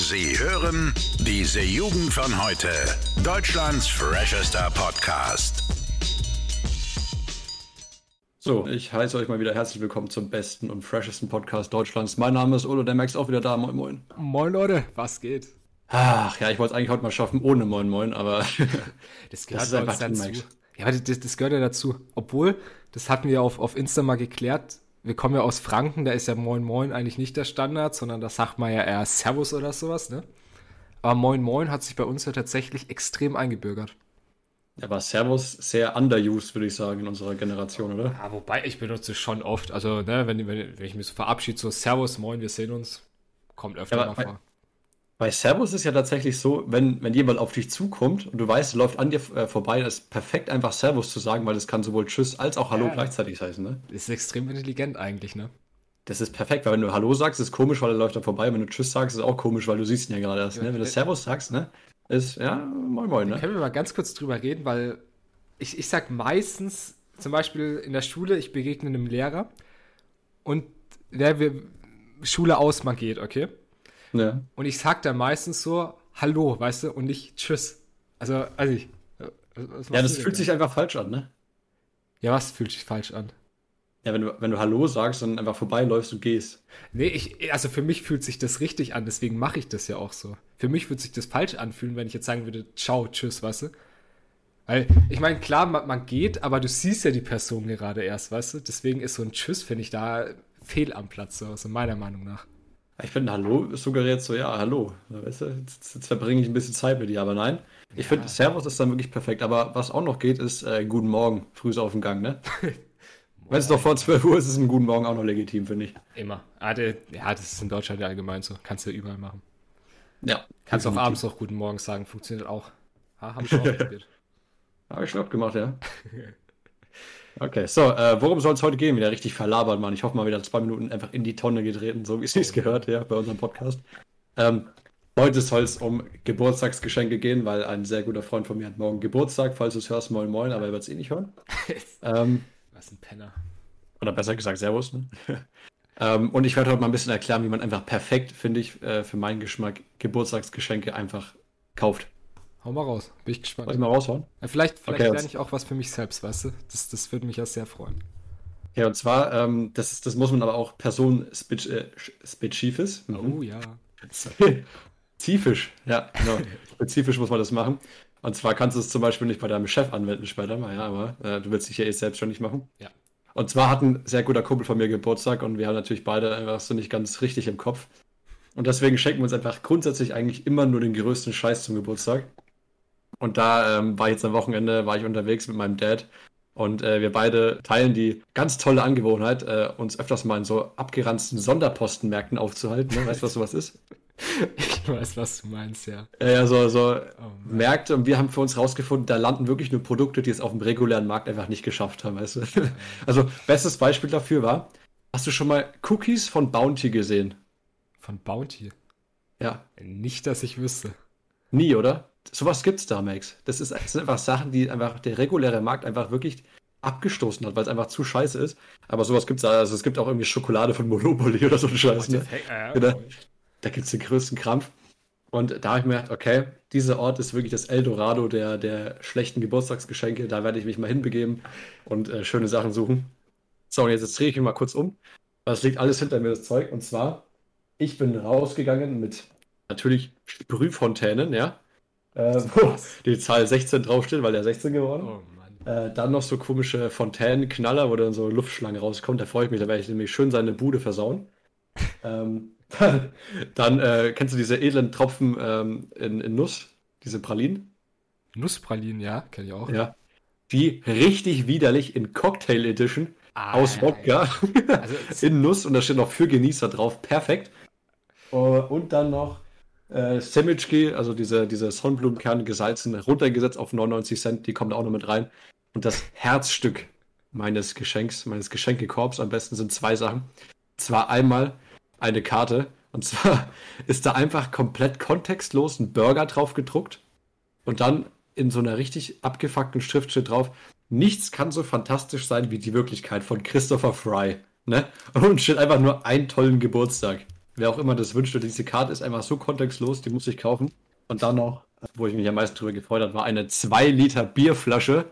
Sie hören diese Jugend von heute. Deutschlands freshester Podcast. So, ich heiße euch mal wieder herzlich willkommen zum besten und freshesten Podcast Deutschlands. Mein Name ist Ulo, der Max auch wieder da. Moin, moin. Moin, Leute, was geht? Ach ja, ich wollte es eigentlich heute mal schaffen ohne Moin, moin, aber das gehört das einfach dazu. Max. Ja, aber das, das, gehört ja dazu. Obwohl, das hatten wir auf, auf Insta mal geklärt. Wir kommen ja aus Franken, da ist ja Moin Moin eigentlich nicht der Standard, sondern da sagt man ja eher Servus oder sowas, ne? Aber Moin Moin hat sich bei uns ja tatsächlich extrem eingebürgert. Aber Servus sehr underused, würde ich sagen, in unserer Generation, oder? Ja, wobei ich benutze es schon oft. Also, ne, wenn, wenn, wenn ich mich so verabschiede, so Servus, Moin, wir sehen uns, kommt öfter ja, mal bei, vor. Bei Servus ist ja tatsächlich so, wenn, wenn jemand auf dich zukommt und du weißt, er läuft an dir äh, vorbei, ist perfekt einfach Servus zu sagen, weil das kann sowohl Tschüss als auch Hallo ja, gleichzeitig heißen, ne? Ist extrem intelligent eigentlich, ne? Das ist perfekt, weil wenn du Hallo sagst, ist komisch, weil er läuft da vorbei. Wenn du Tschüss sagst, ist auch komisch, weil du siehst ihn ja gerade erst. Ne? Wenn du Servus sagst, ne? Ist, ja, moin moin, ne? Können wir mal ganz kurz drüber reden, weil ich, ich sag meistens, zum Beispiel in der Schule, ich begegne einem Lehrer und der wir Schule aus man geht, okay? Ja. Und ich sag da meistens so Hallo, weißt du, und nicht Tschüss. Also, also ich. Ja, das fühlt sich einfach falsch an, ne? Ja, was fühlt sich falsch an? Ja, wenn du, wenn du Hallo sagst und einfach vorbeiläufst und gehst. Nee, ich, also für mich fühlt sich das richtig an, deswegen mache ich das ja auch so. Für mich würde sich das falsch anfühlen, wenn ich jetzt sagen würde, ciao, tschüss, weißt du? Weil, ich meine, klar, man, man, geht, aber du siehst ja die Person gerade erst, weißt du? Deswegen ist so ein Tschüss, finde ich, da fehl am Platz, so, also meiner Meinung nach. Ich finde, Hallo suggeriert so, ja, Hallo. Weißt du, jetzt, jetzt verbringe ich ein bisschen Zeit mit dir, aber nein. Ich ja. finde, Servus ist dann wirklich perfekt. Aber was auch noch geht, ist äh, Guten Morgen, früh auf dem Gang, ne? Wenn es doch vor 12 Uhr ist, ist ein Guten Morgen auch noch legitim, finde ich. Immer. Ah, der, ja, das ist in Deutschland ja allgemein so. Kannst du überall machen. Ja. Kannst definitiv. auch abends noch Guten Morgen sagen, funktioniert auch. Ha, haben schon ausprobiert. Habe ich schon gemacht, ja. Okay, so, äh, worum soll es heute gehen? Wieder richtig verlabert, Mann. Ich hoffe mal wieder zwei Minuten einfach in die Tonne getreten, so wie es sich gehört, ja, bei unserem Podcast. Ähm, heute soll es um Geburtstagsgeschenke gehen, weil ein sehr guter Freund von mir hat morgen Geburtstag. Falls du es hörst, moin moin, aber er wird es eh nicht hören. ähm, Was ein Penner. Oder besser gesagt, Servus, ne? ähm, und ich werde heute mal ein bisschen erklären, wie man einfach perfekt, finde ich, äh, für meinen Geschmack Geburtstagsgeschenke einfach kauft. Hau mal raus, bin ich gespannt. Soll ich mal raushauen? Ja, vielleicht vielleicht okay, lerne ich auch was für mich selbst, weißt du? Das, das würde mich ja sehr freuen. Ja, und zwar, ähm, das, ist, das muss man aber auch personenspezifisch. Äh, mhm. Oh ja. Spezifisch, ja, genau. Spezifisch muss man das machen. Und zwar kannst du es zum Beispiel nicht bei deinem Chef anwenden später mal, ja, aber äh, du willst dich ja eh selbst schon nicht machen. Ja. Und zwar hat ein sehr guter Kumpel von mir Geburtstag und wir haben natürlich beide einfach so nicht ganz richtig im Kopf. Und deswegen schenken wir uns einfach grundsätzlich eigentlich immer nur den größten Scheiß zum Geburtstag. Und da ähm, war jetzt am Wochenende, war ich unterwegs mit meinem Dad und äh, wir beide teilen die ganz tolle Angewohnheit, äh, uns öfters mal in so abgeranzten Sonderpostenmärkten aufzuhalten. Ne? Weißt du, was sowas ist? Ich weiß, was du meinst, ja. Ja, so, so oh Märkte und wir haben für uns rausgefunden, da landen wirklich nur Produkte, die es auf dem regulären Markt einfach nicht geschafft haben, weißt du? Also, bestes Beispiel dafür war, hast du schon mal Cookies von Bounty gesehen? Von Bounty? Ja. Nicht, dass ich wüsste. Nie, oder? Sowas gibt's da, Max. Das, ist, das sind einfach Sachen, die einfach der reguläre Markt einfach wirklich abgestoßen hat, weil es einfach zu scheiße ist. Aber sowas gibt's da. Also es gibt auch irgendwie Schokolade von Monopoly oder so ein Scheiß. Ne? Äh, da, da gibt's den größten Krampf. Und da habe ich mir gedacht, okay, dieser Ort ist wirklich das Eldorado der, der schlechten Geburtstagsgeschenke. Da werde ich mich mal hinbegeben und äh, schöne Sachen suchen. So, und jetzt, jetzt drehe ich mich mal kurz um. Es liegt alles hinter mir, das Zeug. Und zwar, ich bin rausgegangen mit natürlich Sprühfontänen, ja äh, wo die Zahl 16 draufsteht, weil der 16 geworden. Oh äh, dann noch so komische Fontänenknaller, wo dann so Luftschlange rauskommt. Da freue ich mich, da werde ich nämlich schön seine Bude versauen. ähm, dann, dann äh, kennst du diese edlen Tropfen ähm, in, in, Nuss, diese Pralinen? Nusspralinen, ja, kenne ich auch. Ja. Die richtig widerlich in Cocktail Edition ah, aus Wodka also, in Nuss und da steht noch für Genießer drauf. Perfekt. Uh, und dann noch äh, Semichki, also diese, diese Sonnenblumenkerne gesalzen, runtergesetzt auf 99 Cent, die kommen da auch noch mit rein. Und das Herzstück meines Geschenks, meines Geschenkekorbs am besten sind zwei Sachen. Zwar einmal eine Karte, und zwar ist da einfach komplett kontextlos ein Burger drauf gedruckt und dann in so einer richtig abgefuckten Schrift steht drauf, nichts kann so fantastisch sein wie die Wirklichkeit von Christopher Fry. Ne? Und steht einfach nur einen tollen Geburtstag. Wer auch immer das wünscht, diese Karte ist einfach so kontextlos, die muss ich kaufen. Und dann noch, wo ich mich am meisten drüber gefreut habe, war eine 2 Liter Bierflasche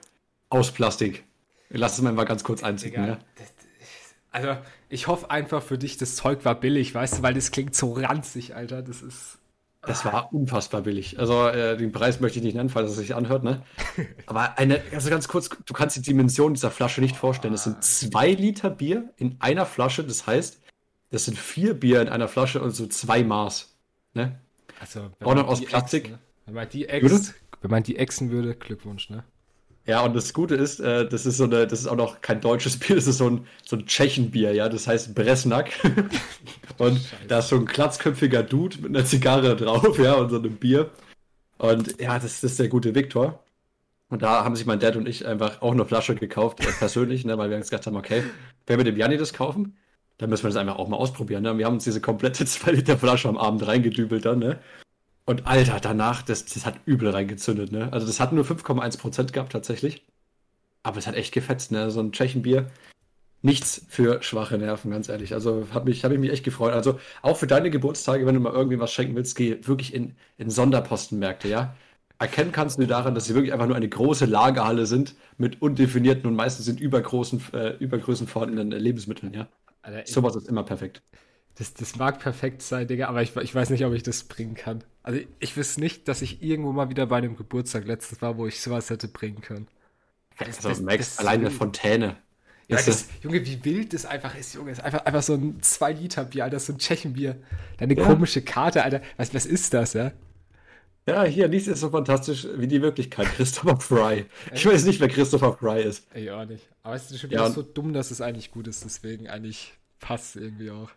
aus Plastik. Lass es mal mal ganz kurz einziehen. Ja. Also, ich hoffe einfach für dich, das Zeug war billig, weißt du, weil das klingt so ranzig, Alter. Das ist. Das war unfassbar billig. Also äh, den Preis möchte ich nicht nennen, falls es sich anhört, ne? Aber eine, also ganz kurz, du kannst die Dimension dieser Flasche nicht vorstellen. Das sind zwei Liter Bier in einer Flasche. Das heißt, das sind vier Bier in einer Flasche und so zwei Maß. Ne? Also, Auch noch aus Plastik? Ne? Wenn man die äxt, wenn man die ächzen würde, Glückwunsch, ne? Ja, und das Gute ist, äh, das ist so eine, das ist auch noch kein deutsches Bier, das ist so ein, so ein Tschechenbier, ja, das heißt Bresnak. und da ist so ein glatzköpfiger Dude mit einer Zigarre drauf, ja, und so einem Bier. Und ja, das, das ist der gute Viktor. Und da haben sich mein Dad und ich einfach auch eine Flasche gekauft, äh, persönlich, ne, weil wir uns gedacht haben, okay, wenn wir dem Janni das kaufen, dann müssen wir das einfach auch mal ausprobieren. Ne? Wir haben uns diese komplette 2 Liter Flasche am Abend reingedübelt dann, ne? Und Alter, danach, das, das hat übel reingezündet, ne? Also das hat nur 5,1% gehabt tatsächlich. Aber es hat echt gefetzt, ne? So ein Tschechenbier. Nichts für schwache Nerven, ganz ehrlich. Also hab mich, habe ich mich echt gefreut. Also auch für deine Geburtstage, wenn du mal irgendwie was schenken willst, geh wirklich in, in Sonderpostenmärkte, ja? Erkennen kannst du daran, dass sie wirklich einfach nur eine große Lagerhalle sind mit undefinierten und meistens sind übergroßen, äh, Übergrößen vorhandenen Lebensmitteln, ja? Alter, ich, Sowas ist immer perfekt. das, das mag perfekt sein, Digga, aber ich, ich weiß nicht, ob ich das bringen kann. Also, ich wüsste nicht, dass ich irgendwo mal wieder bei einem Geburtstag letztes war, wo ich sowas hätte bringen können. Das- Also das- Max, das- allein eine Fontäne. Ja, Das Junge, wie wild das einfach ist, Junge. Das ist einfach, einfach so ein 2-Liter-Bier, Alter, so ein Tschechenbier. Deine Ja. komische Karte, Alter. Was, was ist das, ja? Ja, hier, nichts ist so fantastisch wie die Wirklichkeit. Christopher Fry. Ich weiß nicht, wer Christopher Fry ist. Ich auch nicht. Aber es ist schon Ja, wieder und- so dumm, dass es eigentlich gut ist. Deswegen eigentlich passt irgendwie auch.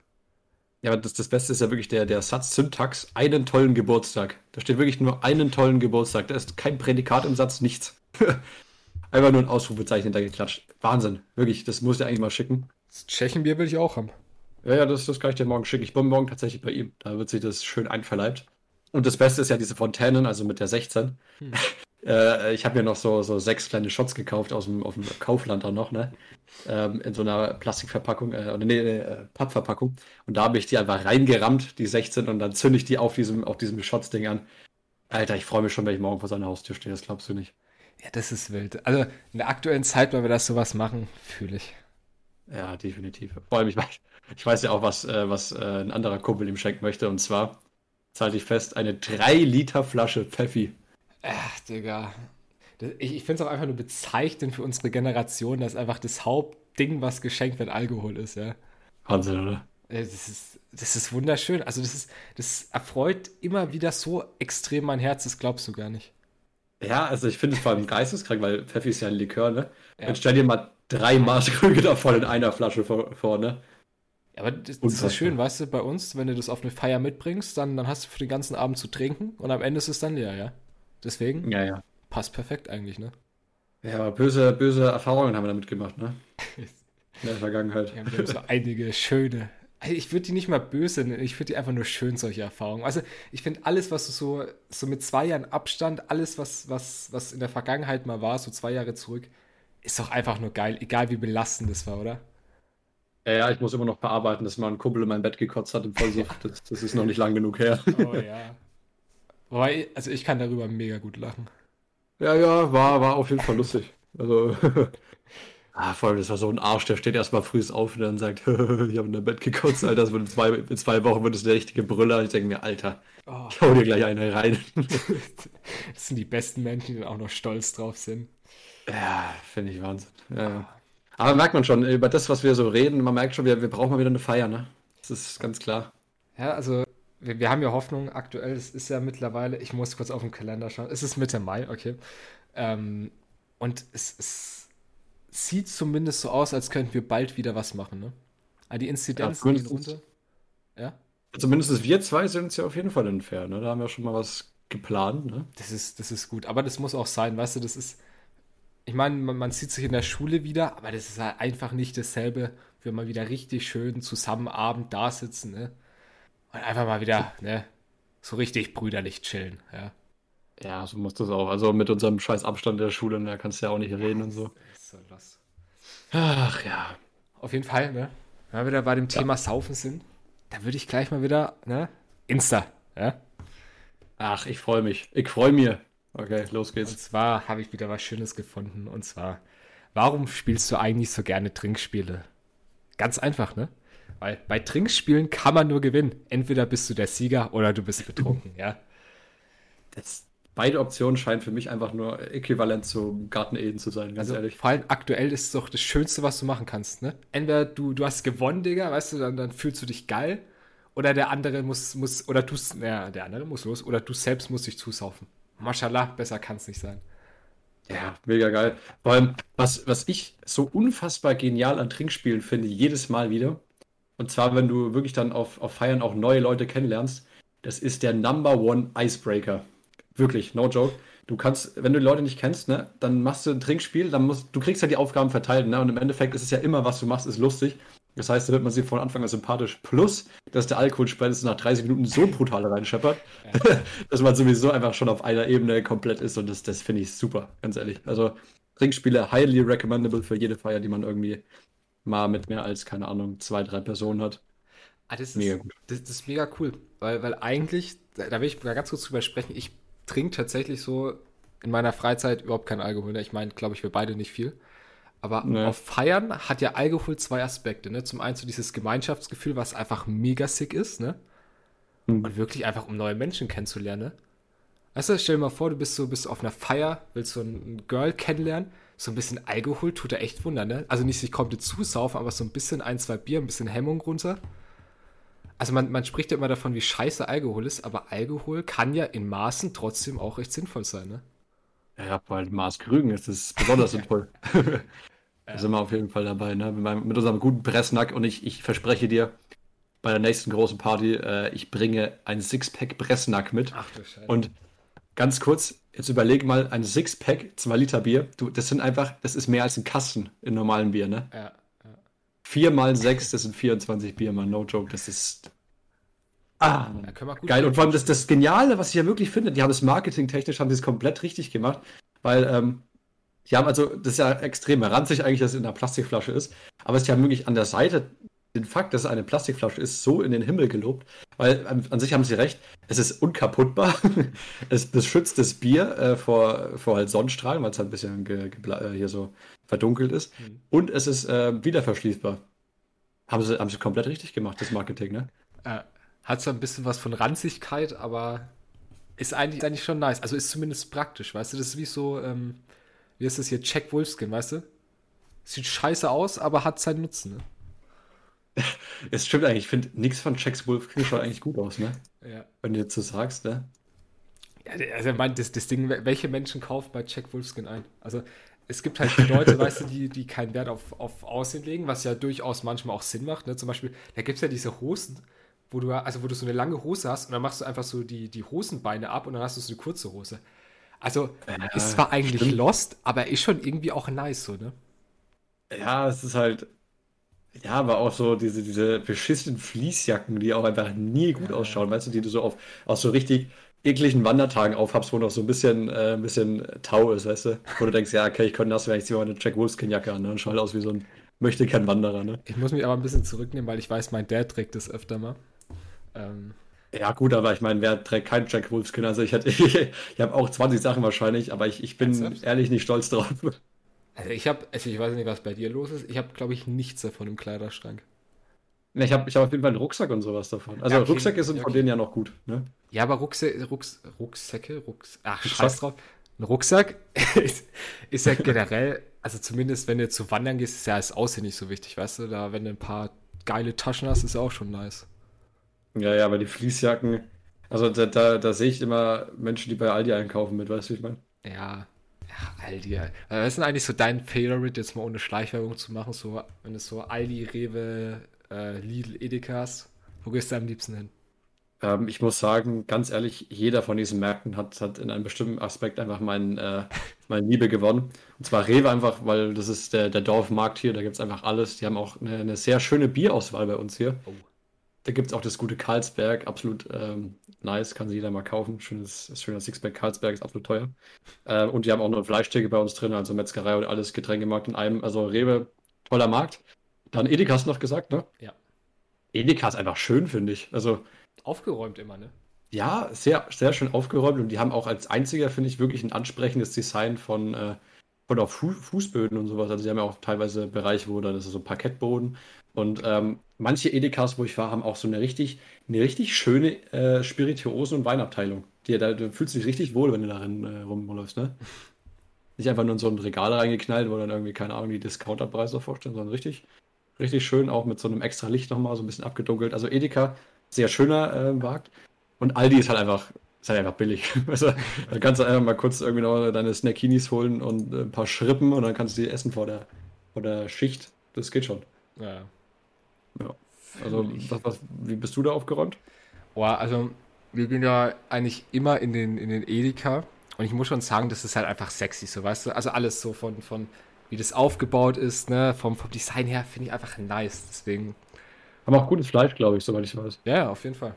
Ja, aber das, das Beste ist ja wirklich der, der Satz Syntax, einen tollen Geburtstag. Da steht wirklich nur einen tollen Geburtstag. Da ist kein Prädikat im Satz, nichts. Einfach nur ein Ausrufezeichen da geklatscht. Wahnsinn. Wirklich, das muss ich eigentlich mal schicken. Das Tschechenbier will ich auch haben. Ja, ja, das, das kann ich dir morgen schicken. Ich bin morgen tatsächlich bei ihm. Da wird sich das schön einverleibt. Und das Beste ist ja diese Fontänen, also mit der 16. äh, ich habe mir noch so, so sechs kleine Shots gekauft aus dem, aus dem Kaufland auch noch, ne? Ähm, in so einer Plastikverpackung, äh, oder nee, äh, Pappverpackung. Und da habe ich die einfach reingerammt, die 16, und dann zünde ich die auf diesem, auf diesem Shots-Ding an. Alter, ich freue mich schon, wenn ich morgen vor seiner Haustür stehe, das glaubst du nicht. Ja, das ist wild. Also in der aktuellen Zeit, weil wir das sowas machen, fühle ich. Ja, definitiv. Vor allem, ich weiß, ich weiß ja auch, was, äh, was äh, ein anderer Kumpel ihm schenken möchte. Und zwar, zahlte ich fest, eine 3 Liter Flasche Pfeffi. Ach, Digga. Ich ich finde es auch einfach nur bezeichnend für unsere Generation, dass einfach das Hauptding, was geschenkt wird, Alkohol ist, ja. Wahnsinn, oder? Äh, Das ist, das ist wunderschön. Also das ist, das erfreut immer wieder so extrem mein Herz, das glaubst du gar nicht. Ja, also ich finde es vor allem geisteskrank, weil Pfeffi ist ja ein Likör, ne? Ja. Jetzt stell dir mal drei Maßkrüge davon in einer Flasche vor, vor ne? Ja, aber das, das ist schön, weißt du, bei uns, wenn du das auf eine Feier mitbringst, dann, dann hast du für den ganzen Abend zu trinken und am Ende ist es dann leer, ja. Deswegen Ja, ja. passt perfekt eigentlich, ne? Ja, aber böse, böse Erfahrungen haben wir damit gemacht, ne? In der Vergangenheit. Wir haben, wir haben so einige schöne. Also Ich würde die nicht mal böse nennen, ich finde die einfach nur schön, solche Erfahrungen. Also ich finde alles, was du so, so mit zwei Jahren Abstand, alles, was, was, was in der Vergangenheit mal war, so zwei Jahre zurück, ist doch einfach nur geil, egal wie belastend das war, oder? Ja, ja, ich muss immer noch verarbeiten, dass mal ein Kumpel in mein Bett gekotzt hat im Vollsuff. Das, das ist noch nicht lang genug her. Oh ja. Wobei, also ich kann darüber mega gut lachen. Ja, ja, war, war auf jeden Fall lustig. Also, ah, vor allem, das war so ein Arsch, der steht erstmal früh auf und dann sagt, ich habe in der Bett gekotzt, Alter, das wird in zwei, in zwei Wochen wird es der richtige Brüller. Ich denke mir, Alter, Oh, ich hau dir gleich eine rein. das sind die besten Menschen, die dann auch noch stolz drauf sind. Ja, finde ich Wahnsinn. Ja, ja. Aber merkt man schon, über das, was wir so reden, man merkt schon, wir, wir brauchen mal wieder eine Feier, ne? Das ist ganz klar. Ja, also wir, wir haben ja Hoffnung aktuell. Es ist ja mittlerweile, ich muss kurz auf den Kalender schauen. Es ist Mitte Mai, okay. Ähm, und es, es sieht zumindest so aus, als könnten wir bald wieder was machen, ne? Ah, die Inzidenzen Ja, gehen zumindest- runter. Ja, Zumindest wir zwei sind uns ja auf jeden Fall entfernt, ne? Da haben wir schon mal was geplant, ne? das ist, das ist gut. Aber das muss auch sein, weißt du, das ist. Ich meine, man, man sieht sich in der Schule wieder, aber das ist halt einfach nicht dasselbe, wenn man wieder richtig schön zusammen Abend da sitzen, ne? Und einfach mal wieder, ne? So richtig brüderlich chillen, ja. Ja, so muss das auch. Also mit unserem scheiß Abstand der Schule, da kannst du ja auch nicht reden und so. Ist so los. Ach ja. Auf jeden Fall, ne? Wenn wir wieder bei dem Thema Saufen sind. da würde ich gleich mal wieder, ne? Insta, ja? Ach, ich freue mich. Ich freue mich. Okay, los Und geht's. zwar habe ich wieder was Schönes gefunden. Und zwar, warum spielst du eigentlich so gerne Trinkspiele? Ganz einfach, ne? Weil bei Trinkspielen kann man nur gewinnen. Entweder bist du der Sieger oder du bist betrunken, ja? Das, beide Optionen scheinen für mich einfach nur äquivalent zu Garten Eden zu sein, ganz Also ehrlich. vor allem aktuell ist es doch das Schönste, was du machen kannst, ne? Entweder du, du hast gewonnen, Digga, weißt du, dann, dann fühlst du dich geil. Oder der andere muss, muss, oder du, ja, der andere muss los, oder du selbst musst dich zusaufen. Mashallah, besser kann es nicht sein. Ja, mega geil. Vor allem, was, was ich so unfassbar genial an Trinkspielen finde, jedes Mal wieder, und zwar, wenn du wirklich dann auf, auf Feiern auch neue Leute kennenlernst, das ist der Number One Icebreaker. Wirklich, no joke. Du kannst, wenn du die Leute nicht kennst, ne, dann machst du ein Trinkspiel, dann musst du kriegst ja die Aufgaben verteilt, ne, und im Endeffekt ist es ja immer, was du machst, ist lustig. Das heißt, da wird man sie von Anfang an sympathisch. Plus, dass der Alkohol spätestens nach 30 Minuten so brutal reinscheppert, dass man sowieso einfach schon auf einer Ebene komplett ist und das, das finde ich super, ganz ehrlich. Also Trinkspiele highly recommendable für jede Feier, die man irgendwie mal mit mehr als, keine Ahnung, zwei, drei Personen hat. Ah, das ist, Mega gut. Das, das ist mega cool, weil, weil eigentlich, da, will ich mal ganz kurz drüber sprechen, ich trinke tatsächlich so in meiner Freizeit überhaupt keinen Alkohol. Ne? Ich meine, glaube ich, wir beide nicht viel. Aber Nee. auf Feiern hat ja Alkohol zwei Aspekte. Ne? Zum einen so dieses Gemeinschaftsgefühl, was einfach mega sick ist, ne? Mhm. Und wirklich einfach, um neue Menschen kennenzulernen. Ne? Weißt du, stell dir mal vor, du bist so bist auf einer Feier, willst so ein Girl kennenlernen. So ein bisschen Alkohol tut da echt Wunder, ne? Also nicht sich komplett zusaufen, aber so ein bisschen ein, zwei Bier, ein bisschen Hemmung runter. Also man, man spricht ja immer davon, wie scheiße Alkohol ist, aber Alkohol kann ja in Maßen trotzdem auch recht sinnvoll sein, ne? Ja, weil Maß Krügen ist das besonders sinnvoll. Da sind wir auf jeden Fall dabei, ne? Mit, meinem, mit unserem guten Pressnack und ich, ich verspreche dir, bei der nächsten großen Party, äh, ich bringe ein Sixpack Pressnack mit. Ach du Scheiße. Und ganz kurz, jetzt überleg mal, ein Sixpack, 2 Liter Bier, du, das sind einfach, das ist mehr als ein Kasten in normalen Bier, ne? ja, 4 mal 6, das sind 24 Bier, man, no joke, das ist. Ah, ja, geil. Und vor allem das, das Geniale, was ich ja wirklich finde, die haben es marketingtechnisch, haben sie es komplett richtig gemacht, weil, ähm, die haben also, das ist ja extrem ranzig eigentlich, dass es in einer Plastikflasche ist, aber sie haben wirklich an der Seite den Fakt, dass es eine Plastikflasche ist, so in den Himmel gelobt, weil an, an sich haben sie recht, es ist unkaputtbar, es beschützt das Bier äh, vor, vor halt Sonnenstrahlen, weil es halt ein bisschen äh, hier so verdunkelt ist Mhm. und es ist äh, wieder verschließbar. Haben sie, haben sie komplett richtig gemacht, das Marketing, ne? Äh, hat zwar ein bisschen was von Ranzigkeit, aber ist eigentlich, ist eigentlich schon nice. Also ist zumindest praktisch, weißt du? Das ist wie so, ähm, wie ist das hier, Jack Wolfskin, weißt du? Sieht scheiße aus, aber hat seinen Nutzen, ne? Es stimmt eigentlich, ich finde, nichts von Checks Wolf schaut eigentlich gut aus, ne? Ja. Wenn du jetzt so sagst, ne? Ja, also, ich meine, das, das Ding, welche Menschen kaufen bei Jack Wolfskin ein? Also, es gibt halt die Leute, weißt du, die, die keinen Wert auf, auf Aussehen legen, was ja durchaus manchmal auch Sinn macht. Ne? Zum Beispiel, da gibt es ja diese Hosen, wo du, also wo du so eine lange Hose hast und dann machst du einfach so die, die Hosenbeine ab und dann hast du so eine kurze Hose. Also, ist zwar eigentlich stimmt. lost, aber ist schon irgendwie auch nice, so, ne? Ja, es ist halt. Ja, aber auch so diese, diese beschissenen Fließjacken, die auch einfach nie gut ausschauen, weißt du, die du so auf, aus so richtig ekligen Wandertagen aufhabst, wo noch so ein bisschen, äh, ein bisschen Tau ist, weißt du? Wo du denkst, ja, okay, ich könnte das, wenn ich ziehe mal eine Jack Wolfskin-Jacke an, ne? Und schaut aus wie so ein möchte kein Wanderer, ne? Ich muss mich aber ein bisschen zurücknehmen, weil ich weiß, mein Dad trägt das öfter mal. Ähm, Ja, gut, aber ich meine, wer trägt kein Jack Wolfskin? Also ich hätte, ich, ich habe auch 20 Sachen wahrscheinlich, aber ich, ich bin ehrlich nicht stolz drauf. Also ich habe, also ich weiß nicht, was bei dir los ist. Ich habe, glaube ich, nichts davon im Kleiderschrank. Ne, Ich habe ich hab auf jeden Fall einen Rucksack und sowas davon. Also Ja, okay. Rucksäcke sind Ja, von okay. denen ja noch gut, ne? Ja, aber Rucksäcke, Rucks, Rucksäcke, Rucks, ach, Rucksack? scheiß drauf. Ein Rucksack ist, ist ja generell, also zumindest wenn du zu wandern gehst, ist ja das Aussehen nicht so wichtig, weißt du? Da, wenn du ein paar geile Taschen hast, ist auch schon nice. Ja, ja, aber die Fließjacken, also da, da, da sehe ich immer Menschen, die bei Aldi einkaufen mit, weißt du, wie ich meine? Ja, ja, Aldi. äh, Was ist denn eigentlich so dein Favorite, jetzt mal ohne Schleichwerbung zu machen, so, wenn du so Aldi, Rewe, äh, Lidl, Edeka hast? Wo gehst du am liebsten hin? Ähm, ich muss sagen, ganz ehrlich, jeder von diesen Märkten hat, hat in einem bestimmten Aspekt einfach mein, äh, meine Liebe gewonnen. Und zwar Rewe einfach, weil das ist der, der Dorfmarkt hier, da gibt es einfach alles. Die haben auch eine, eine sehr schöne Bierauswahl bei uns hier. Oh. Da gibt es auch das gute Karlsberg, absolut ähm, nice, kann sich jeder mal kaufen. Schönes, das schöne Sixpack Karlsberg ist absolut teuer. Äh, und die haben auch noch eine Fleischtheke bei uns drin, also Metzgerei und alles Getränkemarkt in einem. Also Rewe, toller Markt. Dann Edeka hast du noch gesagt, ne? Ja. Edeka ist einfach schön, finde ich. Also, Aufgeräumt immer, ne? ja, sehr, sehr schön aufgeräumt und die haben auch als einziger, finde ich, wirklich ein ansprechendes Design von, äh, von auch Fu Fußböden und sowas. Also, sie haben ja auch teilweise Bereiche, wo dann ist so Parkettboden. Und ähm, manche Edekas, wo ich war, haben auch so eine richtig, eine richtig schöne äh, Spirituosen- und Weinabteilung. Die, da, du fühlst dich richtig wohl, wenn du darin äh, rumläufst, ne? Nicht einfach nur in so ein Regal reingeknallt, wo dann irgendwie, keine Ahnung, die Discounterpreise vorstellen, sondern richtig, richtig schön, auch mit so einem extra Licht nochmal, so ein bisschen abgedunkelt. Also Edeka, sehr schöner äh, Markt. Und Aldi ist halt einfach, ist halt einfach billig. Also, da kannst du einfach mal kurz irgendwie noch deine Snackinis holen und ein paar Schrippen und dann kannst du die essen vor der, vor der Schicht. Das geht schon. Ja. Ja. Also, was, was, wie bist du da aufgeräumt? Boah, also wir gehen ja eigentlich immer in den, in den Edeka und ich muss schon sagen, das ist halt einfach sexy, so weißt du. Also alles so von, von wie das aufgebaut ist, ne, vom, vom Design her finde ich einfach nice. Deswegen, Haben auch gutes Fleisch, glaube ich, soweit ich weiß. ja, ja, auf jeden Fall.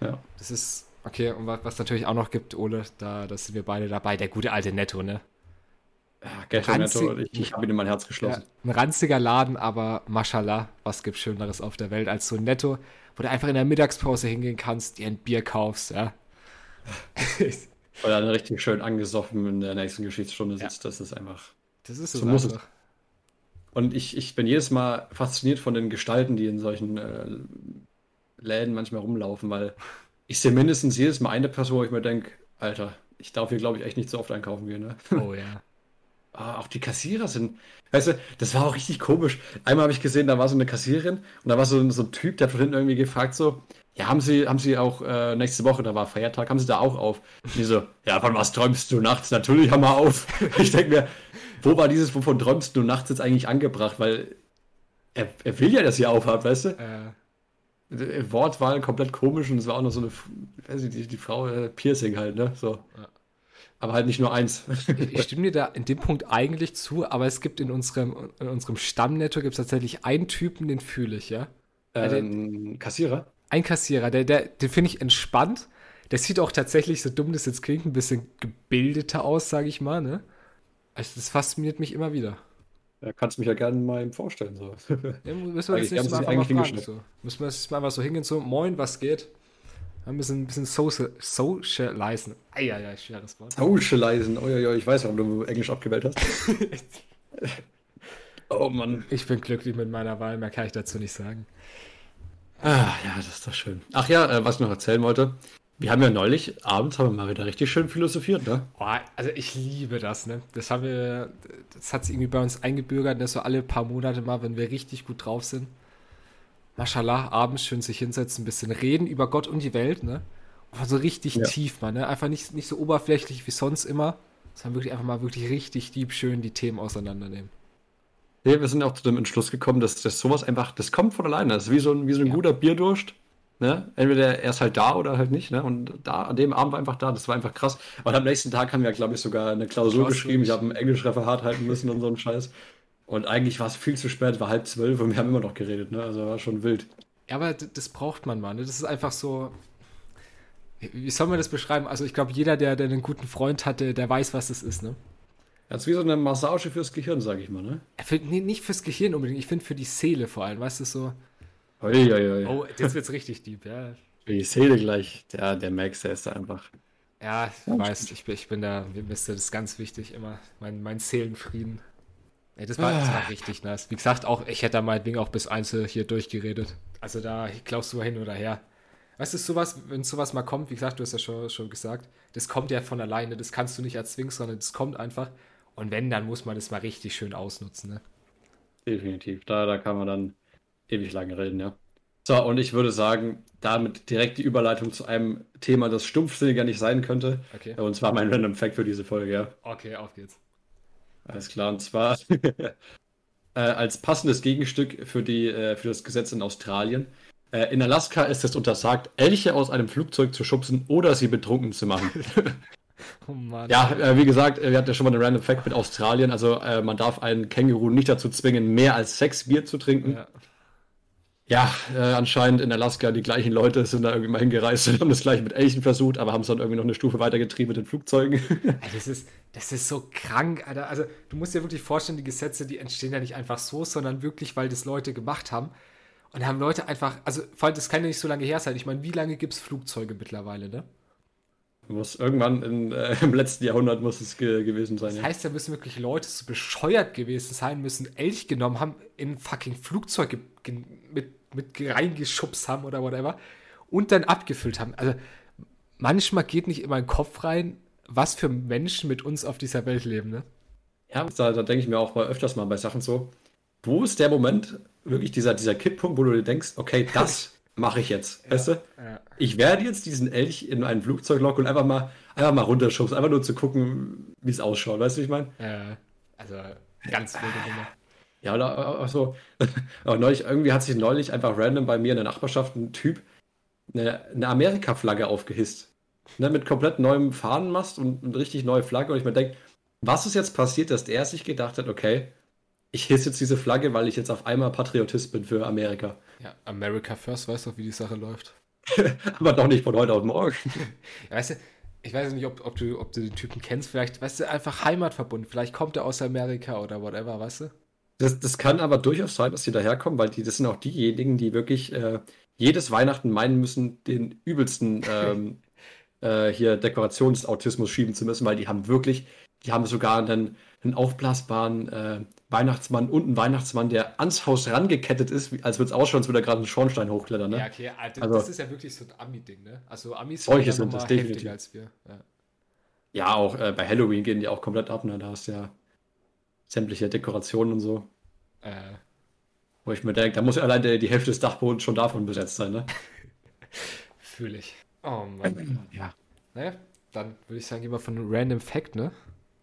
Ja. Das ist, okay, und was, was natürlich auch noch gibt, Ole, da, da sind wir beide dabei, der gute alte Netto, ne? Ja, Ghetto Ranzig- Netto, ich, ich habe ihn in mein Herz Ja, geschlossen. ein ranziger Laden, aber mashallah, was gibt's Schöneres auf der Welt als so ein Netto, wo du einfach in der Mittagspause hingehen kannst, dir ein Bier kaufst, ja. Weil er dann richtig schön angesoffen in der nächsten Geschichtsstunde sitzt. Das ist einfach. Das ist So muss es. einfach. Und ich, ich bin jedes Mal fasziniert von den Gestalten, die in solchen äh, Läden manchmal rumlaufen, weil ich sehe mindestens jedes Mal eine Person, wo ich mir denke, Alter, ich darf hier, glaube ich, echt nicht so oft einkaufen gehen. Ne? Oh ja. Ah, auch die Kassierer sind, weißt du, das war auch richtig komisch. Einmal habe ich gesehen, da war so eine Kassiererin und da war so, ein- so ein Typ, der hat von hinten irgendwie gefragt so, ja, haben Sie, haben Sie auch äh, nächste Woche, da war Feiertag, haben Sie da auch auf? Und die so, ja, von was träumst du nachts? Natürlich haben wir auf. Ich denke mir, wo war dieses, wovon träumst du nachts jetzt eigentlich angebracht? Weil er, er will ja, dass ihr aufhabt, weißt du? Die Wortwahl komplett komisch und es war auch noch so eine, weiß ich, die, die Frau, äh, Piercing halt, ne? So. Ja. Aber halt nicht nur eins. ich stimme dir da in dem Punkt eigentlich zu, aber es gibt in unserem, in unserem Stammnetto gibt es tatsächlich einen Typen, den fühle ich, ja. ähm, Kassierer? Ein Kassierer, der, der, den finde ich entspannt. Der sieht auch tatsächlich, so dumm das jetzt klingt, ein bisschen gebildeter aus, sage ich mal, ne? Also das fasziniert mich immer wieder. Ja, kannst mich ja gerne mal ihm vorstellen. So. Ja, müssen wir das nächste Mal einfach mal fragen. So. Müssen wir das mal einfach so hingehen, so, moin, was geht? Ein bisschen, ein bisschen social, socialisen. Eieiei, schweres Wort. Socializen. Oh, ja, ich weiß, warum du Englisch abgewählt hast. oh Mann. Ich bin glücklich mit meiner Wahl, mehr kann ich dazu nicht sagen. Ah, ja, das ist doch schön. Ach ja, äh, was ich noch erzählen wollte. Wir haben ja neulich, abends haben wir mal wieder richtig schön philosophiert, ne? Boah, also ich liebe das, ne? Das haben wir, das hat sich irgendwie bei uns eingebürgert, dass so alle paar Monate mal, wenn wir richtig gut drauf sind, Mashallah, abends schön sich hinsetzen, ein bisschen reden über Gott und die Welt, ne? Und so richtig Ja. tief mal, ne? Einfach nicht, nicht so oberflächlich wie sonst immer, sondern wirklich einfach mal wirklich richtig deep schön die Themen auseinandernehmen. Nee, wir sind auch zu dem Entschluss gekommen, dass, dass sowas einfach, das kommt von alleine. Das ist wie so ein, wie so ein Ja. guter Bierdurst. Ne? Entweder er ist halt da oder halt nicht. Ne? Und da, an dem Abend war einfach da. Das war einfach krass. Und am nächsten Tag haben wir, glaube ich, sogar eine Klausur Klausur geschrieben. Ich habe ein. Englischreferat halten müssen und so einen Scheiß. Und eigentlich war es viel zu spät, war halb zwölf und wir haben immer noch geredet. Ne? Also war schon wild. Ja, aber das braucht man mal, ne? Das ist einfach so. Wie wie soll man das beschreiben? Also ich glaube, jeder, der, der einen guten Freund hatte, der weiß, was das ist, ne? Das ist wie so eine Massage fürs Gehirn, sage ich mal. Ne? Für, nee, nicht fürs Gehirn unbedingt, ich finde für die Seele vor allem, weißt du, so. Ui, ui, ui. Oh, jetzt wird's richtig deep, ja. Für die Seele gleich. Der, der Max, der ist da einfach. Ja, ich weiß, ich bin, ich bin da, mir ist das ganz wichtig immer, mein, mein Seelenfrieden. Ey, das, war, das war richtig nice. Wie gesagt, auch, ich hätte da meinetwegen auch bis Einzel hier durchgeredet. Also da Klausur hin oder her. Weißt du, sowas, wenn sowas mal kommt, wie gesagt, du hast ja schon, schon gesagt, das kommt ja von alleine, das kannst du nicht erzwingen, sondern das kommt einfach. Und wenn, dann muss man das mal richtig schön ausnutzen, ne? Definitiv. Da, da kann man dann ewig lange reden, ja. So, und ich würde sagen, damit direkt die Überleitung zu einem Thema, das stumpfsinniger nicht sein könnte. Okay. Und zwar mein Random Fact für diese Folge, ja. Okay, auf geht's. Alles klar. Und zwar äh, als passendes Gegenstück für, die, äh, für das Gesetz in Australien. Äh, in Alaska ist es untersagt, Elche aus einem Flugzeug zu schubsen oder sie betrunken zu machen. Oh Mann. Ja, äh, wie gesagt, äh, wir hatten ja schon mal einen Random Fact mit Australien. Also äh, man darf einen Känguru nicht dazu zwingen, mehr als sechs Bier zu trinken. ja. Ja, äh, anscheinend in Alaska die gleichen Leute sind da irgendwie mal hingereist und haben das gleich mit Elchen versucht, aber haben es dann irgendwie noch eine Stufe weitergetrieben mit den Flugzeugen. Ey, Das ist, das ist so krank, Alter. Also, du musst dir wirklich vorstellen, die Gesetze, die entstehen ja nicht einfach so, sondern wirklich, weil das Leute gemacht haben. Und haben Leute einfach, also vor allem, das kann ja nicht so lange her sein. Ich meine, wie lange gibt es Flugzeuge mittlerweile, ne? Muss irgendwann in, äh, im letzten Jahrhundert muss es ge gewesen sein. Das ja. heißt, da müssen wirklich Leute so bescheuert gewesen sein, müssen Elch genommen haben, in ein fucking Flugzeug mit, mit reingeschubst haben oder whatever und dann abgefüllt haben. Also manchmal geht nicht immer in den Kopf rein, was für Menschen mit uns auf dieser Welt leben, ne? Ja, da, da denke ich mir auch mal öfters mal bei Sachen so, wo ist der Moment, wirklich dieser, dieser Kipppunkt, wo du dir denkst, okay, das mache ich jetzt, weißt du? Ja. Ich werde jetzt diesen Elch in ein Flugzeug locken und einfach mal, einfach mal runterschubsen, einfach nur zu gucken, wie es ausschaut, weißt du, wie ich meine? Äh, also ganz wilde Nummer. Ja, oder auch so, auch neulich, irgendwie hat sich neulich einfach random bei mir in der Nachbarschaft ein Typ eine, eine Amerika-Flagge aufgehisst. Ne, mit komplett neuem Fahnenmast und eine richtig neue Flagge. Und ich mir denke, was ist jetzt passiert, dass der sich gedacht hat, okay, ich hisse jetzt diese Flagge, weil ich jetzt auf einmal Patriotist bin für Amerika. Ja, America First, weißt du, wie die Sache läuft? Aber doch nicht von heute auf morgen. Ja, weißt du, ich weiß nicht, ob, ob, du, ob du den Typen kennst, vielleicht, weißt du, einfach Heimatverbund, vielleicht kommt er aus Amerika oder whatever, weißt du? Das, das kann aber durchaus sein, dass die daherkommen, weil die, das sind auch diejenigen, die wirklich äh, jedes Weihnachten meinen müssen, den übelsten ähm, äh, hier Dekorationsautismus schieben zu müssen, weil die haben wirklich, die haben sogar einen, einen aufblasbaren äh, Weihnachtsmann und einen Weihnachtsmann, der ans Haus rangekettet ist, als würde es ausschauen, als würde er gerade einen Schornstein hochklettern. Ne? Ja, okay, Alter, Also- das ist ja wirklich so ein Ami-Ding, ne? Also Amis sind das definitiv. heftiger als wir. Ja. Ja, auch äh, bei Halloween gehen die auch komplett ab, ne? Da hast du ja sämtliche Dekorationen und so. Äh, Wo ich mir denke, da muss ja allein die Hälfte des Dachbodens schon davon besetzt sein, ne? fühle ich. Oh Mann. Ja. naja, dann würde ich sagen, gehen wir von einem Random Fact, ne?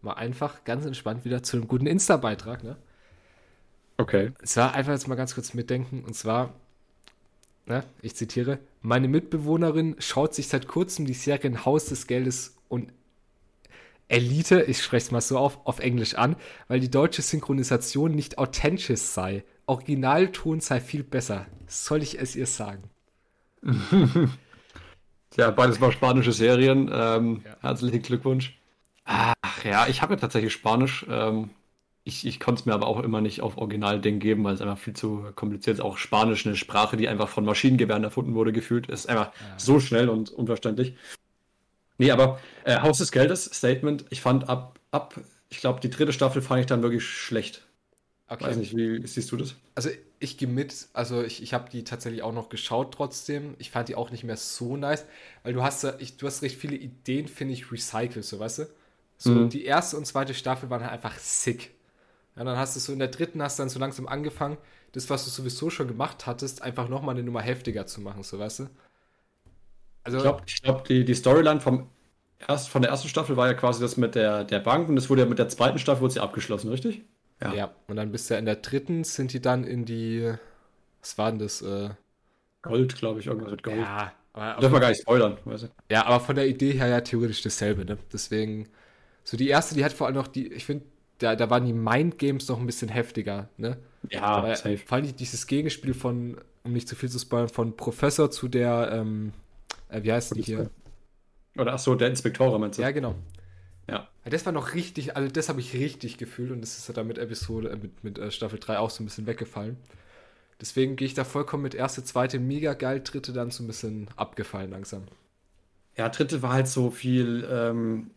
Mal einfach ganz entspannt wieder zu einem guten Insta-Beitrag, ne? Okay. Es war einfach jetzt mal ganz kurz mitdenken und zwar, ne, ich zitiere, meine Mitbewohnerin schaut sich seit kurzem die Serien Haus des Geldes und Elite, ich spreche es mal so auf, auf Englisch an, weil die deutsche Synchronisation nicht authentisch sei. Originalton sei viel besser. Soll ich es ihr sagen? Ja, beides mal spanische Serien. Ähm, Ja. Herzlichen Glückwunsch. Ach ja, ich habe ja tatsächlich Spanisch. Ähm, ich ich konnte es mir aber auch immer nicht auf Originalding geben, weil es einfach viel zu kompliziert ist. Auch Spanisch, eine Sprache, die einfach von Maschinengewehren erfunden wurde, gefühlt, ist einfach so schnell und unverständlich. Nee, aber äh, Haus des Geldes, Statement, ich fand ab, ab, ich glaube, die dritte Staffel fand ich dann wirklich schlecht. Okay. Weiß nicht, wie siehst du das? Also ich gehe mit, also ich, ich habe die tatsächlich auch noch geschaut trotzdem. Ich fand die auch nicht mehr so nice, weil du hast ja, ich, du hast recht viele Ideen, finde ich, recycelt, so weißt du? So, Mhm. die erste und zweite Staffel waren halt einfach sick. Ja, dann hast du so in der dritten hast du dann so langsam angefangen, das, was du sowieso schon gemacht hattest, einfach nochmal eine Nummer heftiger zu machen, so weißt du? Also, Ich glaube, glaub, die, die Storyline vom erst, von der ersten Staffel war ja quasi das mit der, der Bank und das wurde ja mit der zweiten Staffel wurde sie abgeschlossen, richtig? ja. und dann bist du ja in der dritten, sind die dann in die, was war denn das? Äh, Gold, glaube ich, irgendwas mit Gold. ja, aber, Dürfen wir gar nicht spoilern, weißt du? Ja, aber von der Idee her ja theoretisch dasselbe, ne? Deswegen, so die erste, die hat vor allem noch die, ich finde, da, da waren die Mind Games noch ein bisschen heftiger, ne? Ja, Aber safe. vor allem dieses Gegenspiel von, um nicht zu viel zu spoilern, von Professor zu der, ähm, äh, wie heißt die hier? Oder ach so, der Inspektor meinst du? Ja, genau. Ja. Ja, Das war noch richtig, also das habe ich richtig gefühlt und das ist ja dann mit Episode, äh, mit, mit äh, Staffel 3 auch so ein bisschen weggefallen. Deswegen gehe ich da vollkommen mit erste, zweite mega geil, dritte dann so ein bisschen abgefallen langsam. Ja, dritte war halt so viel, ähm,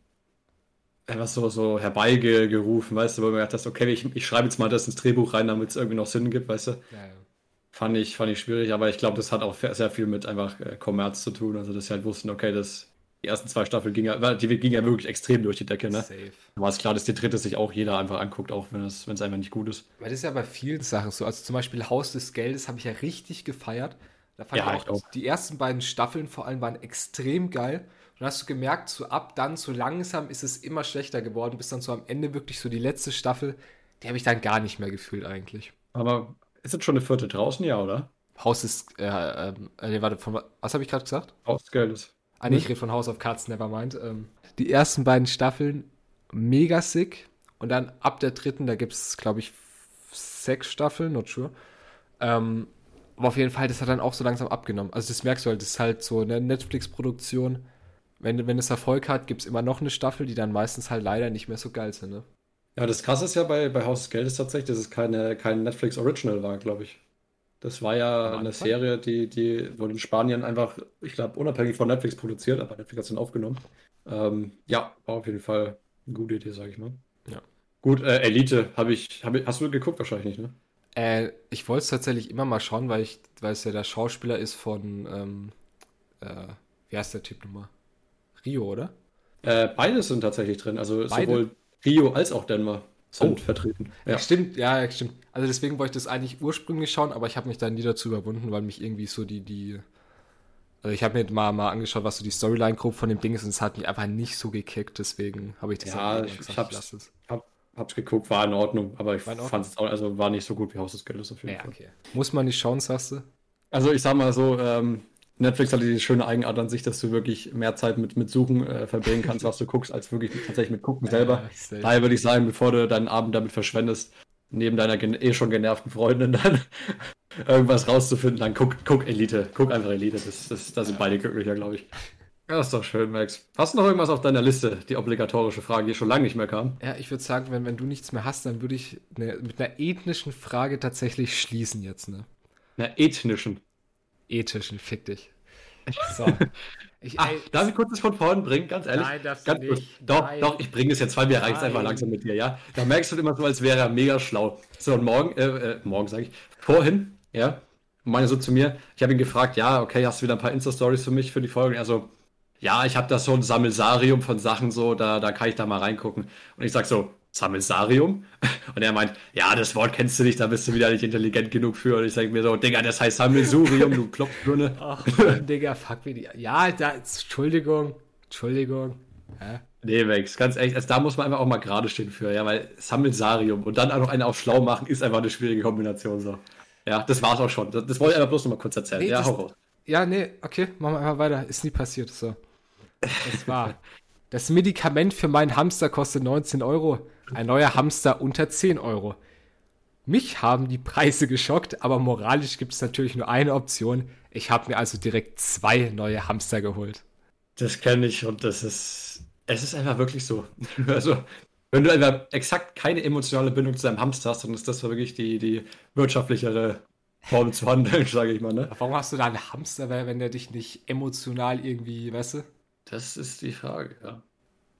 etwas so, so herbeigerufen, weißt du, wo man gedacht hast, okay, ich, ich schreibe jetzt mal das ins Drehbuch rein, damit es irgendwie noch Sinn gibt, weißt du? Ja, ja. Fand ich, fand ich schwierig, aber ich glaube, das hat auch sehr viel mit einfach äh, Kommerz zu tun. Also, dass sie halt wussten, okay, das, die ersten zwei Staffeln ging ja, die ging ja wirklich extrem durch die Decke, ne? Safe. War es klar, dass die dritte sich auch jeder einfach anguckt, auch wenn es, wenn es einfach nicht gut ist. Weil das ist ja bei vielen Sachen so. Also zum Beispiel Haus des Geldes habe ich ja richtig gefeiert. Da fand Ja, ich ich auch, auch. die ersten beiden Staffeln vor allem waren extrem geil. Und hast du gemerkt, so ab dann, so langsam ist es immer schlechter geworden, bis dann so am Ende wirklich so die letzte Staffel, die habe ich dann gar nicht mehr gefühlt eigentlich. Aber ist jetzt schon eine vierte draußen, ja, oder? Haus des, äh, ähm, äh, nee, warte, von, wa- was habe ich gerade gesagt? Haus des Geldes. Ah, nee, ich rede von House of Cards, nevermind. Ähm, die ersten beiden Staffeln mega sick. Und dann ab der dritten, da gibt es, glaube ich, sechs Staffeln, not sure. Ähm, aber auf jeden Fall, das hat dann auch so langsam abgenommen. Also das merkst du halt, das ist halt so eine Netflix-Produktion. Wenn, wenn es Erfolg hat, gibt es immer noch eine Staffel, die dann meistens halt leider nicht mehr so geil sind, ne? Ja, das krasse ist ja bei, bei Haus des Geldes tatsächlich, dass es keine, kein Netflix Original war, glaube ich. Das war ja eine? Serie, die, die wurde in Spanien einfach, ich glaube, unabhängig von Netflix produziert, aber Netflix hat es dann aufgenommen. Ähm, ja, war auf jeden Fall eine gute Idee, sage ich mal. Ja. Gut, äh, Elite habe ich, hab ich, hast du geguckt wahrscheinlich nicht, ne? Äh, ich wollte es tatsächlich immer mal schauen, weil ich, weil es ja der Schauspieler ist von, ähm, äh, wie heißt der Typ nochmal? Rio, oder? Äh, beides sind tatsächlich drin, also Beide? sowohl Rio als auch Denver sind Oh. vertreten. Ja. Stimmt, ja, stimmt. Also deswegen wollte ich das eigentlich ursprünglich schauen, aber ich habe mich dann nie dazu überwunden, weil mich irgendwie so die, die, also ich habe mir mal, mal angeschaut, was so die Storyline grob von dem Ding ist und es hat mich einfach nicht so gekickt, deswegen habe ich das Ja, ich- gesagt, ich hab's- es. Hab, hab's geguckt, war in Ordnung, aber ich fand es auch, also war nicht so gut wie Haus des Geldes auf jeden Ja, Fall. okay. Muss man nicht schauen, sagst du? Also ich sag mal so, ähm, Netflix hat die schöne Eigenart an sich, dass du wirklich mehr Zeit mit, mit Suchen äh, verbringen kannst, was du guckst, als wirklich tatsächlich mit Gucken selber. Ja. Daher würde ich sagen, bevor du deinen Abend damit verschwendest, neben deiner eh schon genervten Freundin dann irgendwas rauszufinden, dann guck, guck Elite. Guck einfach Elite. Das, das, da sind beide glücklicher, glaube ich. Ja, ist doch schön, Max. Hast du noch irgendwas auf deiner Liste? Die obligatorische Frage, die schon lange nicht mehr kam. Ja, ich würde sagen, wenn, wenn du nichts mehr hast, dann würde ich ne, mit einer ethnischen Frage tatsächlich schließen jetzt, ne? Einer ethnischen. Ethischen, fick dich. So. Ich, Ach, ey, darf ich kurz das von vorn bringen? Ganz ehrlich. Nein, darfst du Ganz kurz. nicht. Doch, Nein. doch, ich bringe es jetzt, weil mir reicht es einfach langsam mit dir, ja? Da merkst du immer so, als wäre er mega schlau. So, und morgen, äh, äh, morgen sage ich, vorhin, ja, meine so zu mir, ich habe ihn gefragt, ja, okay, hast du wieder ein paar Insta-Stories für mich für die Folge? Also, ja, ich habe da so ein Sammelsarium von Sachen so, da, da kann ich da mal reingucken. Und ich sag so, Sammelsarium? Und er meint, ja, das Wort kennst du nicht, da bist du wieder nicht intelligent genug für. Und ich sage mir so, Digga, das heißt Sammelsurium, du Klopfbirne. Ach, Mann, Digga, fuck wie die. Ja, da, Entschuldigung, Entschuldigung. Hä? Nee, Max, ganz ehrlich, also da muss man einfach auch mal gerade stehen für, ja, weil Sammelsarium und dann auch noch eine auf schlau machen, ist einfach eine schwierige Kombination so. Ja, das war's auch schon. Das, das wollte ich einfach bloß noch mal kurz erzählen. Nee, ja, das- hau raus. Ja, nee, okay, machen wir einfach weiter. Ist nie passiert. So. Das war. Das Medikament für meinen Hamster kostet 19 Euro. Ein neuer Hamster unter 10 Euro. Mich haben die Preise geschockt, aber moralisch gibt es natürlich nur eine Option. Ich habe mir also direkt zwei neue Hamster geholt. Das kenne ich und das ist, es ist einfach wirklich so. Also, wenn du einfach exakt keine emotionale Bindung zu deinem Hamster hast, dann ist das wirklich die, die wirtschaftlichere Form zu handeln, sage ich mal, ne? Warum hast du da einen Hamster, wenn der dich nicht emotional irgendwie, weißt du? Das ist die Frage, ja.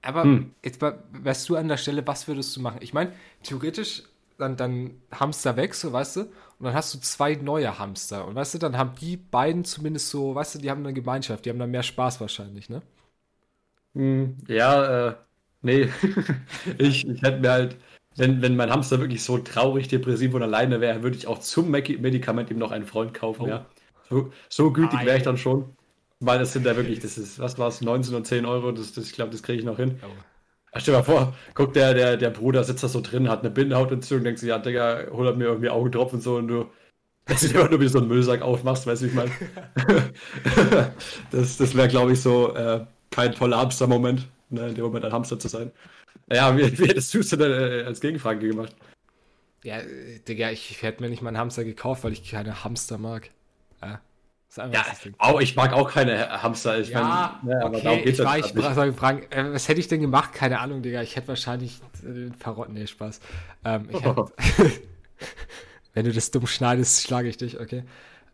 Aber Hm. jetzt wärst du an der Stelle, was würdest du machen? Ich meine, theoretisch, dann, dann Hamster weg, so, weißt du? Und dann hast du zwei neue Hamster. Und weißt du, dann haben die beiden zumindest so, weißt du, die haben eine Gemeinschaft, die haben dann mehr Spaß wahrscheinlich, ne? Hm, Ja, äh, nee. ich, ich hätte mir halt, wenn, wenn mein Hamster wirklich so traurig, depressiv und alleine wäre, würde ich auch zum Medikament ihm noch einen Freund kaufen, Oh. ja. So, so gütig wäre ich dann schon. Weil das sind ja wirklich, das ist, was war es, 19 und 10 Euro, das, das, ich glaube, das kriege ich noch hin. Ach, stell dir mal vor, guck, der, der, der Bruder sitzt da so drin, hat eine Bindehautentzündung, denkt sich, ja, Digga, hol mir irgendwie Augentropfen und so und du, dass du immer nur wie so einen Müllsack aufmachst, weißt du, ich meine? das das wäre, glaube ich, so äh, kein toller Hamster-Moment, ne, in dem Moment ein Hamster zu sein. Ja, wie, wie hättest du es denn äh, als Gegenfrage gemacht? Ja, äh, Digga, ich hätte mir nicht mal einen Hamster gekauft, weil ich keine Hamster mag. Ja, auch, ich mag auch keine Hamster. Ich Ja, mein, ne, aber darum okay, geht's ich war, ich nicht. fragen, äh, was hätte ich denn gemacht? Keine Ahnung, Digga. Ich hätte wahrscheinlich äh, den verrotten, nee, Spaß. Ähm, hätte, wenn du das dumm schneidest, schlage ich dich, okay.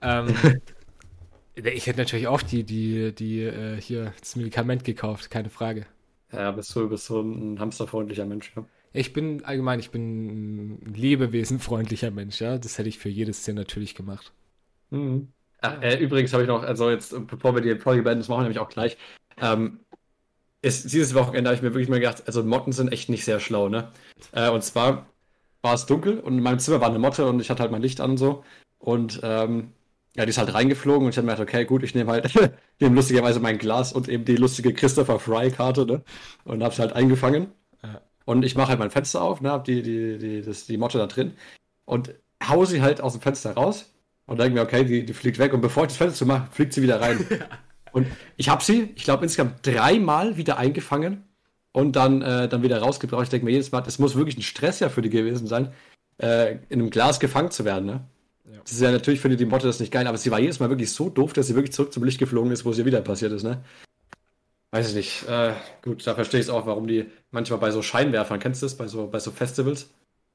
Ähm, ich hätte natürlich auch die, die, die, äh, hier, das Medikament gekauft, keine Frage. Ja, bist du bist so ein hamsterfreundlicher Mensch. Ja. Ich bin allgemein, ich bin ein lebewesenfreundlicher Mensch, ja. Das hätte ich für jedes Tier natürlich gemacht. Mhm. Ach, äh, übrigens habe ich noch, also jetzt, bevor wir die Folge beenden, das machen wir nämlich auch gleich. Ähm, ist, dieses Wochenende habe ich mir wirklich mal gedacht, also Motten sind echt nicht sehr schlau, ne? Äh, und zwar war es dunkel und in meinem Zimmer war eine Motte und ich hatte halt mein Licht an und so. Und ähm, ja, die ist halt reingeflogen und ich habe mir gedacht, okay, gut, ich nehme halt nehme lustigerweise mein Glas und eben die lustige Christopher Fry-Karte, ne? Und habe sie halt eingefangen. Ja. Und ich mache halt mein Fenster auf, ne? Hab die, die, die, das, die Motte da drin und hau sie halt aus dem Fenster raus und denke mir, okay, die, die fliegt weg. Und bevor ich das Fenster zumache, fliegt sie wieder rein. Und ich habe sie, ich glaube, insgesamt dreimal wieder eingefangen und dann, äh, dann wieder rausgebracht. Ich denke mir jedes Mal, das muss wirklich ein Stress ja für die gewesen sein, äh, in einem Glas gefangen zu werden. Ne? Ja. Das ist ja natürlich für die, die Motte das nicht geil, aber sie war jedes Mal wirklich so doof, dass sie wirklich zurück zum Licht geflogen ist, wo es ihr wieder passiert ist. Ne? Weiß ich nicht. Äh, gut, da verstehe ich es auch, warum die manchmal bei so Scheinwerfern, kennst du das, bei so, bei so Festivals,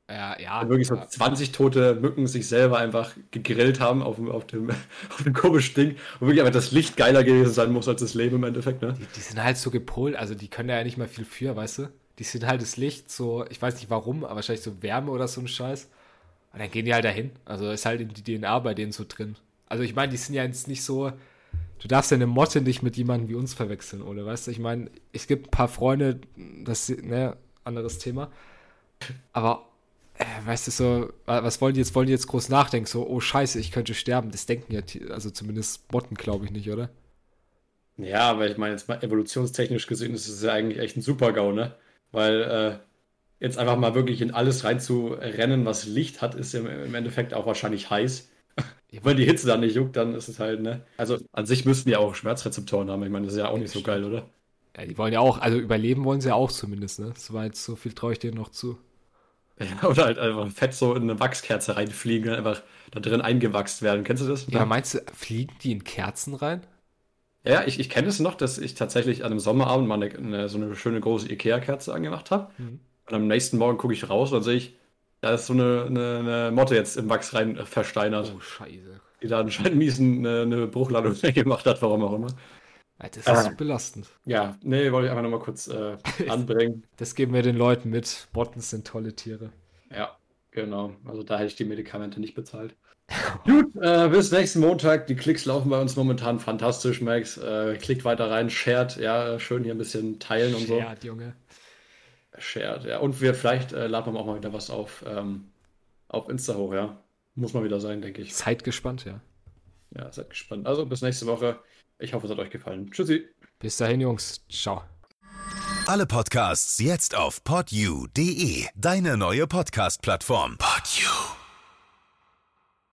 Ja, ja. Wenn wirklich so ja. 20 tote Mücken sich selber einfach gegrillt haben auf dem, auf dem, auf dem komischen Ding und wirklich einfach das Licht geiler gewesen sein muss als das Leben im Endeffekt, ne? Die, die sind halt so gepolt, also die können da ja nicht mal viel für, weißt du? Die sind halt das Licht so, ich weiß nicht warum, aber wahrscheinlich so Wärme oder so ein Scheiß. Und dann gehen die halt dahin. Also ist halt in die DNA bei denen so drin. Also ich meine, die sind ja jetzt nicht so. Du darfst ja eine Motte nicht mit jemandem wie uns verwechseln, oder? Weißt du, ich meine, es gibt ein paar Freunde, das ne, anderes Thema. Aber, weißt du, so, was wollen die jetzt? Wollen die jetzt groß nachdenken? So, oh Scheiße, ich könnte sterben. Das denken ja, also zumindest Motten, glaube ich nicht, oder? Ja, aber ich meine, jetzt mal evolutionstechnisch gesehen ist es ja eigentlich echt ein Super-GAU, ne? Weil äh, jetzt einfach mal wirklich in alles reinzurennen, was Licht hat, ist im, im Endeffekt auch wahrscheinlich heiß. Wenn die Hitze dann nicht juckt, dann ist es halt, ne? Also an sich müssten die auch Schmerzrezeptoren haben. Ich meine, das ist ja auch nicht so geil, oder? Ja, die wollen ja auch, also überleben wollen sie ja auch zumindest, ne? So weit, so viel traue ich denen noch zu. Ja, oder halt einfach fett so in eine Wachskerze reinfliegen und einfach da drin eingewachst werden. Kennst du das? Ja, meinst du, fliegen die in Kerzen rein? Ja, ich, ich kenne es noch, dass ich tatsächlich an einem Sommerabend mal eine, eine, so eine schöne große Ikea-Kerze angemacht habe. Mhm. Und am nächsten Morgen gucke ich raus und dann sehe ich, da ist so eine, eine, eine Motte jetzt im Wachs rein äh, versteinert, Oh, scheiße. die da anscheinend miesen eine, eine Bruchlandung gemacht hat, warum auch immer. Das ist Ah. belastend. Ja, nee, wollte ich einfach nochmal kurz äh, anbringen. Das geben wir den Leuten mit. Botten sind tolle Tiere. Ja, genau. Also da hätte ich die Medikamente nicht bezahlt. Gut, äh, bis nächsten Montag. Die Klicks laufen bei uns momentan fantastisch, Max. Äh, klickt weiter rein, shared, ja, schön hier ein bisschen teilen und so. Ja, Junge. Shared, ja. Und wir vielleicht äh, laden wir auch mal wieder was auf, ähm, auf Insta hoch, ja. Muss mal wieder sein, denke ich. Seid gespannt, ja. Ja, seid gespannt. Also bis nächste Woche. Ich hoffe, es hat euch gefallen. Tschüssi. Bis dahin, Jungs. Ciao. Alle Podcasts jetzt auf podyou.de, deine neue Podcast-Plattform. Podyou.